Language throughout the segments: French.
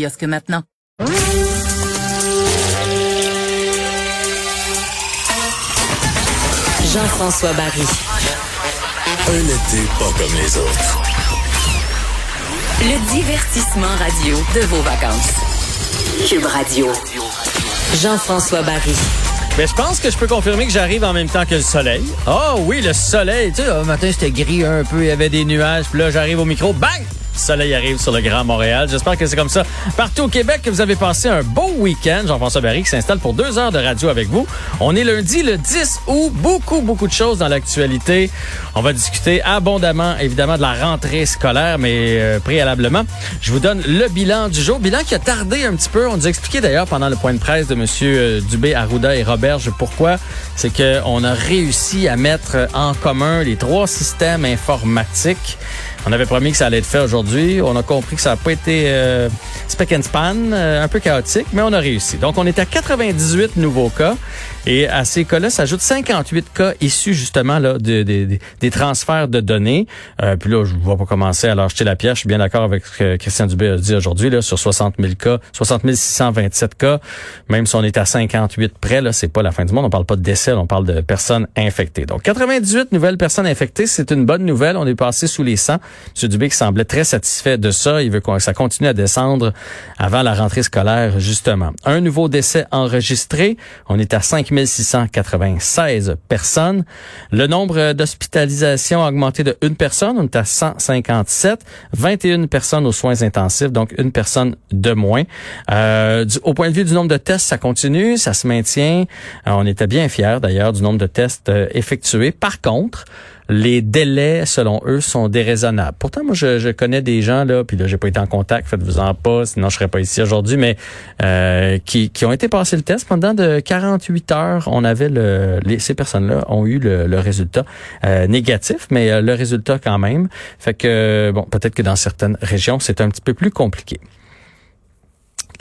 Kiosque maintenant. Jean-François Barry. Un été pas comme les autres. Le divertissement radio de vos vacances. Cube Radio. Jean-François Barry. Mais je pense que je peux confirmer que j'arrive en même temps que le soleil. Oh oui, le soleil. Tu sais, le matin, c'était gris un peu, il y avait des nuages. Puis là, j'arrive au micro, bang! Le soleil arrive sur le Grand Montréal. J'espère que c'est comme ça partout au Québec, que vous avez passé un beau week-end. Jean-François Barry qui s'installe pour deux heures de radio avec vous. On est lundi le 10 août. Beaucoup, beaucoup de choses dans l'actualité. On va discuter abondamment, évidemment, de la rentrée scolaire, mais euh, préalablement, je vous donne le bilan du jour. Bilan qui a tardé un petit peu. On nous a expliqué d'ailleurs pendant le point de presse de M. euh, Dubé, Arruda et Roberge pourquoi. C'est qu'on a réussi à mettre en commun les trois systèmes informatiques. On avait promis que ça allait être fait aujourd'hui. On a compris que ça n'a pas été euh, speck and span, euh, un peu chaotique, mais on a réussi. Donc, on est à 98 nouveaux cas. Et à ces cas-là s'ajoutent 58 cas issus justement là de, de- de- des transferts de données. Euh, puis là, je ne vais pas commencer à leur jeter la pierre. Je suis bien d'accord avec ce que Christian Dubé a dit aujourd'hui. Là, sur 60 000 cas, 60 627 cas, même si on est à 58 près, là, c'est pas la fin du monde. On parle pas de décès, on parle de personnes infectées. Donc, 98 nouvelles personnes infectées, c'est une bonne nouvelle. On est passé sous les 100. M. Dubé qui semblait très satisfait de ça. Il veut que ça continue à descendre avant la rentrée scolaire, justement. Un nouveau décès enregistré. On est à 5 696 personnes. Le nombre d'hospitalisations a augmenté de une personne. On est à 157. 21 personnes aux soins intensifs, donc une personne de moins. Euh, au point de vue du nombre de tests, ça continue, ça se maintient. Euh, on était bien fiers d'ailleurs du nombre de tests euh, effectués. Par contre, les délais, selon eux, sont déraisonnables. Pourtant, moi, je, connais des gens, là, puis là, j'ai pas été en contact, faites-vous-en pas, sinon je serais pas ici aujourd'hui, mais euh, qui, ont été passés le test pendant de 48 heures. On avait le, les, ces personnes-là ont eu le, le résultat euh, négatif, mais euh, le résultat quand même. Fait que, bon, peut-être que dans certaines régions, c'est un petit peu plus compliqué.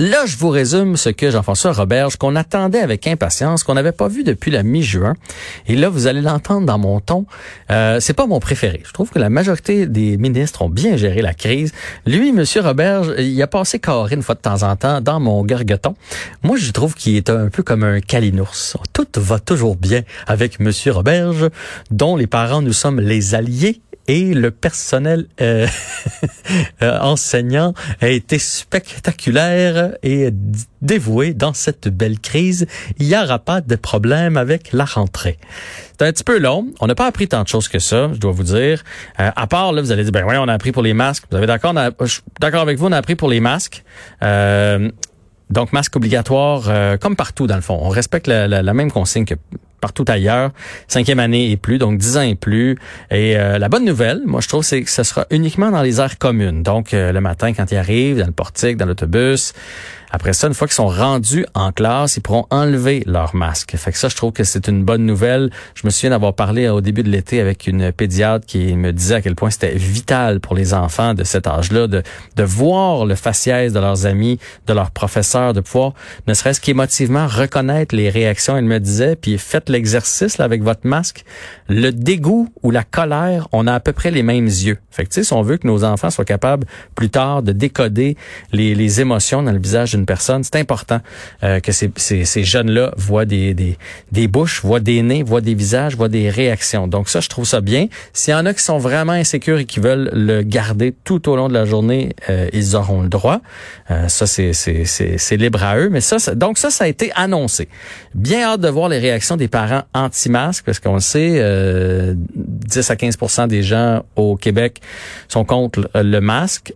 Là, je vous résume ce que Jean-François Roberge, qu'on attendait avec impatience, qu'on n'avait pas vu depuis la mi-juin. Et là, vous allez l'entendre dans mon ton. Euh, c'est pas mon préféré. Je trouve que la majorité des ministres ont bien géré la crise. Lui, Monsieur Roberge, il a passé carré une fois de temps en temps dans mon gargoton. Moi, je trouve qu'il est un peu comme un calinours. Tout va toujours bien avec Monsieur Roberge, dont les parents, nous sommes les alliés et le personnel euh, euh, enseignant a été spectaculaire et dévoué dans cette belle crise. Il n'y aura pas de problème avec la rentrée. C'est un petit peu long. On n'a pas appris tant de choses que ça, je dois vous dire. Euh, à part, là, vous allez dire, ben oui, on a appris pour les masques. Vous avez d'accord? d'accord avec vous, on a appris pour les masques. Euh, donc, masque obligatoire, euh, comme partout dans le fond. On respecte la, même consigne que partout ailleurs. Cinquième année et plus, donc dix ans et plus. Et euh, la bonne nouvelle, moi je trouve, c'est que ce sera uniquement dans les aires communes. Donc, euh, le matin, quand ils arrivent, dans le portique, dans l'autobus. Après ça, une fois qu'ils sont rendus en classe, ils pourront enlever leur masque. Fait que ça, je trouve que c'est une bonne nouvelle. Je me souviens d'avoir parlé au début de l'été avec une pédiatre qui me disait à quel point c'était vital pour les enfants de cet âge-là de, de voir le faciès de leurs amis, de leurs professeurs, de pouvoir, ne serait-ce qu'émotivement, reconnaître les réactions. Elle me disait, puis faites l'exercice là, avec votre masque. Le dégoût ou la colère, on a à peu près les mêmes yeux. Fait que, si on veut que nos enfants soient capables plus tard de décoder les, les émotions dans le visage d'une personne, c'est important euh, que ces, jeunes-là voient des, bouches, voient des nez, voient des visages, voient des réactions. Donc ça, je trouve ça bien. S'il y en a qui sont vraiment insécures et qui veulent le garder tout au long de la journée, euh, ils auront le droit. Euh, ça, c'est, libre à eux. Mais ça, ça- donc ça, ça a été annoncé. Bien hâte de voir les réactions des parents anti-masques, parce qu'on le sait, euh, 10 à 15% des gens au Québec sont contre le masque.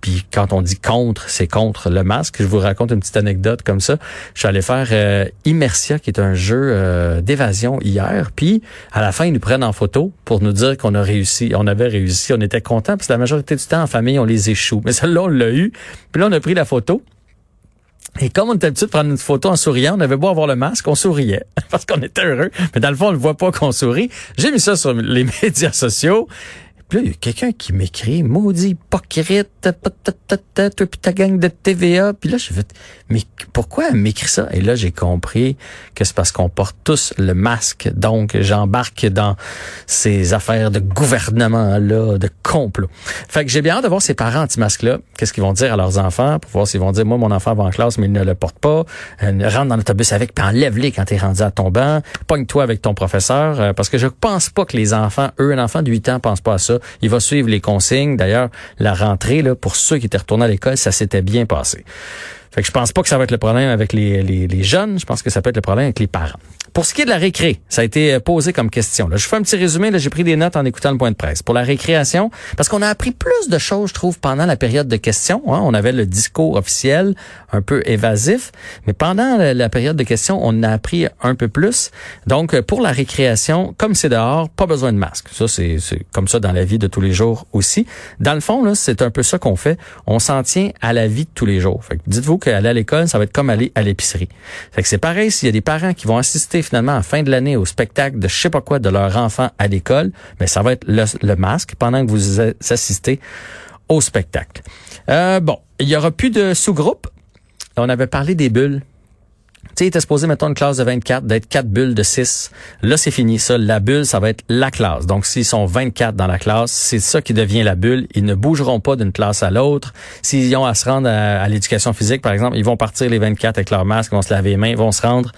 Puis quand on dit contre, c'est contre le masque. Je vous raconte une petite anecdote comme ça. Je suis allé faire euh, Immersia, qui est un jeu euh, d'évasion hier. Puis à la fin, ils nous prennent en photo pour nous dire qu'on a réussi. On avait réussi. On était contents parce que la majorité du temps, en famille, on les échoue. Mais celle-là, on l'a eu. Puis là, on a pris la photo. Et comme on était habitué de prendre une photo en souriant, on avait beau avoir le masque, on souriait parce qu'on était heureux. Mais dans le fond, on ne voit pas qu'on sourit. J'ai mis ça sur les médias sociaux. Puis là, il y a quelqu'un qui m'écrit, maudit hypocrite, toi puis ta gang de TVA. Puis là, je fait, mais pourquoi elle m'écrit ça? Et là, j'ai compris que c'est parce qu'on porte tous le masque. Donc, j'embarque dans ces affaires de gouvernement-là, de complot. Fait que j'ai bien hâte de voir ces parents anti-masques-là. Qu'est-ce qu'ils vont dire à leurs enfants pour voir s'ils vont dire, moi, mon enfant va en classe, mais il ne le porte pas. Euh, rentre dans l'autobus avec, puis enlève-les quand t'es rendu à ton banc. Pogne-toi avec ton professeur. Euh, parce que je pense pas que les enfants, eux, un enfant de 8 ans pense pas à ça. Il va suivre les consignes. D'ailleurs, la rentrée, là, pour ceux qui étaient retournés à l'école, ça s'était bien passé. Fait que je pense pas que ça va être le problème avec les, les, les jeunes. Je pense que ça peut être le problème avec les parents. Pour ce qui est de la récré, ça a été euh, posé comme question. Là, je fais un petit résumé. Là, j'ai pris des notes en écoutant le point de presse. Pour la récréation, parce qu'on a appris plus de choses, je trouve, pendant la période de questions. Hein. On avait le discours officiel, un peu évasif, mais pendant la, période de questions, on a appris un peu plus. Donc, euh, pour la récréation, comme c'est dehors, pas besoin de masque. Ça, c'est comme ça dans la vie de tous les jours aussi. Dans le fond, là, c'est un peu ça qu'on fait. On s'en tient à la vie de tous les jours. dites-vous qu'aller à l'école, ça va être comme aller à l'épicerie. Fait que c'est pareil s'il y a des parents qui vont assister finalement à fin de l'année au spectacle de je sais pas quoi de leur enfant à l'école, mais ça va être le, masque pendant que vous assistez au spectacle. Euh, bon, il y aura plus de sous-groupes. On avait parlé des bulles sais, il était supposé, mettons, une classe de 24, d'être quatre bulles de 6. Là, c'est fini. Ça, la bulle, ça va être la classe. Donc, s'ils sont 24 dans la classe, c'est ça qui devient la bulle. Ils ne bougeront pas d'une classe à l'autre. S'ils ont à se rendre à, l'éducation physique, par exemple, ils vont partir les 24 avec leur masque, ils vont se laver les mains, vont se rendre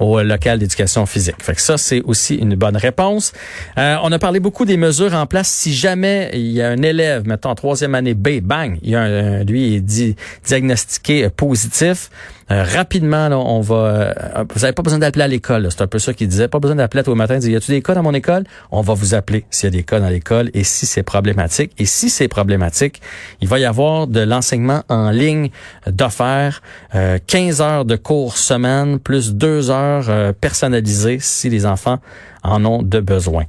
au local d'éducation physique. Fait que ça, c'est aussi une bonne réponse. Euh, on a parlé beaucoup des mesures en place. Si jamais il y a un élève, mettons, en troisième année B, bang, il y a un, lui, est dit, diagnostiqué positif, euh, rapidement, on va. Euh, vous n'avez pas besoin d'appeler à l'école. C'est un peu ça qu'il disait. Pas besoin d'appeler au matin. Il y a-tu des cas dans mon école? On va vous appeler s'il y a des cas dans l'école et si c'est problématique. Et si c'est problématique, il va y avoir de l'enseignement en ligne d'offert, euh, 15 heures de cours semaine plus deux heures euh, personnalisées si les enfants en ont de besoin.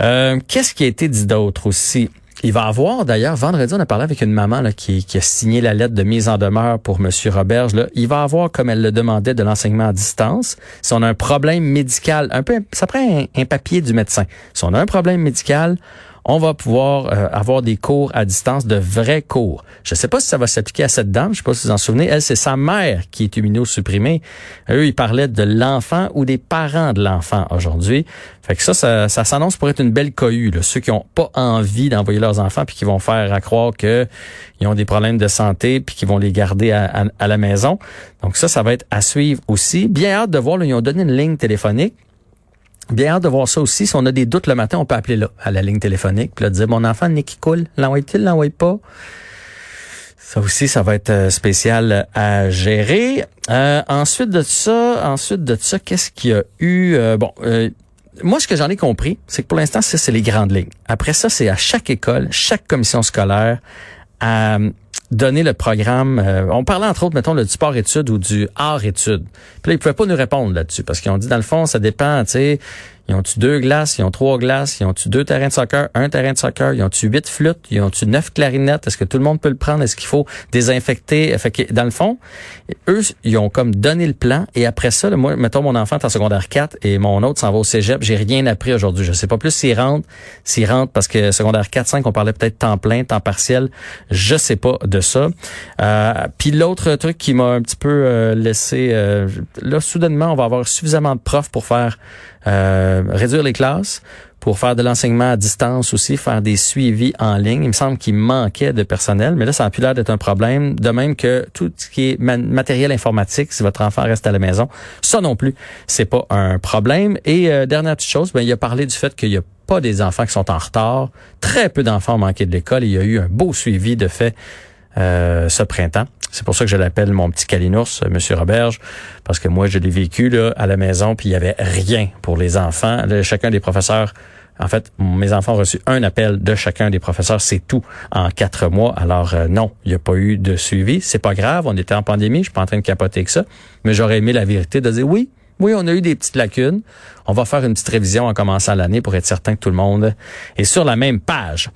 Qu'est-ce qui a été dit d'autre aussi? Il va avoir, d'ailleurs, vendredi, on a parlé avec une maman qui, a signé la lettre de mise en demeure pour M. Roberge. Là. Il va avoir, comme elle le demandait, de l'enseignement à distance. Si on a un problème médical, un peu, ça prend un papier du médecin. Si on a un problème médical, on va pouvoir euh, avoir des cours à distance, de vrais cours. Je ne sais pas si ça va s'appliquer à cette dame, je ne sais pas si vous en souvenez. Elle, c'est sa mère qui est immunosupprimée. Eux, ils parlaient de l'enfant ou des parents de l'enfant aujourd'hui. Fait que ça, ça, s'annonce pour être une belle cohue. Là. Ceux qui n'ont pas envie d'envoyer leurs enfants puis qui vont faire à croire qu'ils ont des problèmes de santé puis qui vont les garder à, la maison. Donc ça, ça va être à suivre aussi. Bien hâte de voir, là, ils ont donné une ligne téléphonique Bien hâte de voir ça aussi. Si on a des doutes le matin, on peut appeler là, à la ligne téléphonique, puis là, dire, mon enfant, n'est qui coule, l'envoie-t-il, l'envoie pas? Ça aussi, ça va être euh, spécial à gérer. Euh, ensuite de ça, ensuite de ça, qu'est-ce qu'il y a eu? Euh, bon, moi, ce que j'en ai compris, c'est que pour l'instant, ça, c'est les grandes lignes. Après ça, c'est à chaque école, chaque commission scolaire, à donner le programme. on parlait entre autres, mettons, du sport-études ou du art-études. Puis là, ils pouvaient pas nous répondre là-dessus parce qu'ils ont dit, dans le fond, ça dépend, tu sais, ils ont-tu deux glaces? Ils ont trois glaces? Ils ont-tu deux terrains de soccer? Un terrain de soccer? Ils ont-tu huit flûtes? Ils ont-tu neuf clarinettes? Est-ce que tout le monde peut le prendre? Est-ce qu'il faut désinfecter? Fait que, dans le fond, eux, ils ont comme donné le plan. Et après ça, moi, mettons, mon enfant est en secondaire 4 et mon autre s'en va au cégep. J'ai rien appris aujourd'hui. Je sais pas plus s'il rentre, s'il rentre parce que secondaire 4, 5, on parlait peut-être temps plein, temps partiel. Je sais pas de ça. Euh, puis l'autre truc qui m'a un petit peu euh, laissé, euh, là, soudainement, on va avoir suffisamment de profs pour faire euh, réduire les classes, pour faire de l'enseignement à distance aussi, faire des suivis en ligne. Il me semble qu'il manquait de personnel, mais là, ça n'a plus l'air d'être un problème. De même que tout ce qui est matériel informatique, si votre enfant reste à la maison, ça non plus, c'est pas un problème. Et euh, dernière petite chose, ben, il a parlé du fait qu'il y a pas des enfants qui sont en retard. Très peu d'enfants ont manqué de l'école. Il y a eu un beau suivi de fait euh, ce printemps. C'est pour ça que je l'appelle mon petit calinours, euh, Monsieur Roberge, parce que moi, je l'ai vécu là, à la maison, puis il y avait rien pour les enfants. chacun des professeurs en fait, mes enfants ont reçu un appel de chacun des professeurs, c'est tout en quatre mois. Alors euh, non, il n'y a pas eu de suivi. C'est pas grave, on était en pandémie, je suis pas en train de capoter que ça, mais j'aurais aimé la vérité de dire oui, oui, on a eu des petites lacunes. On va faire une petite révision en commençant l'année pour être certain que tout le monde est sur la même page.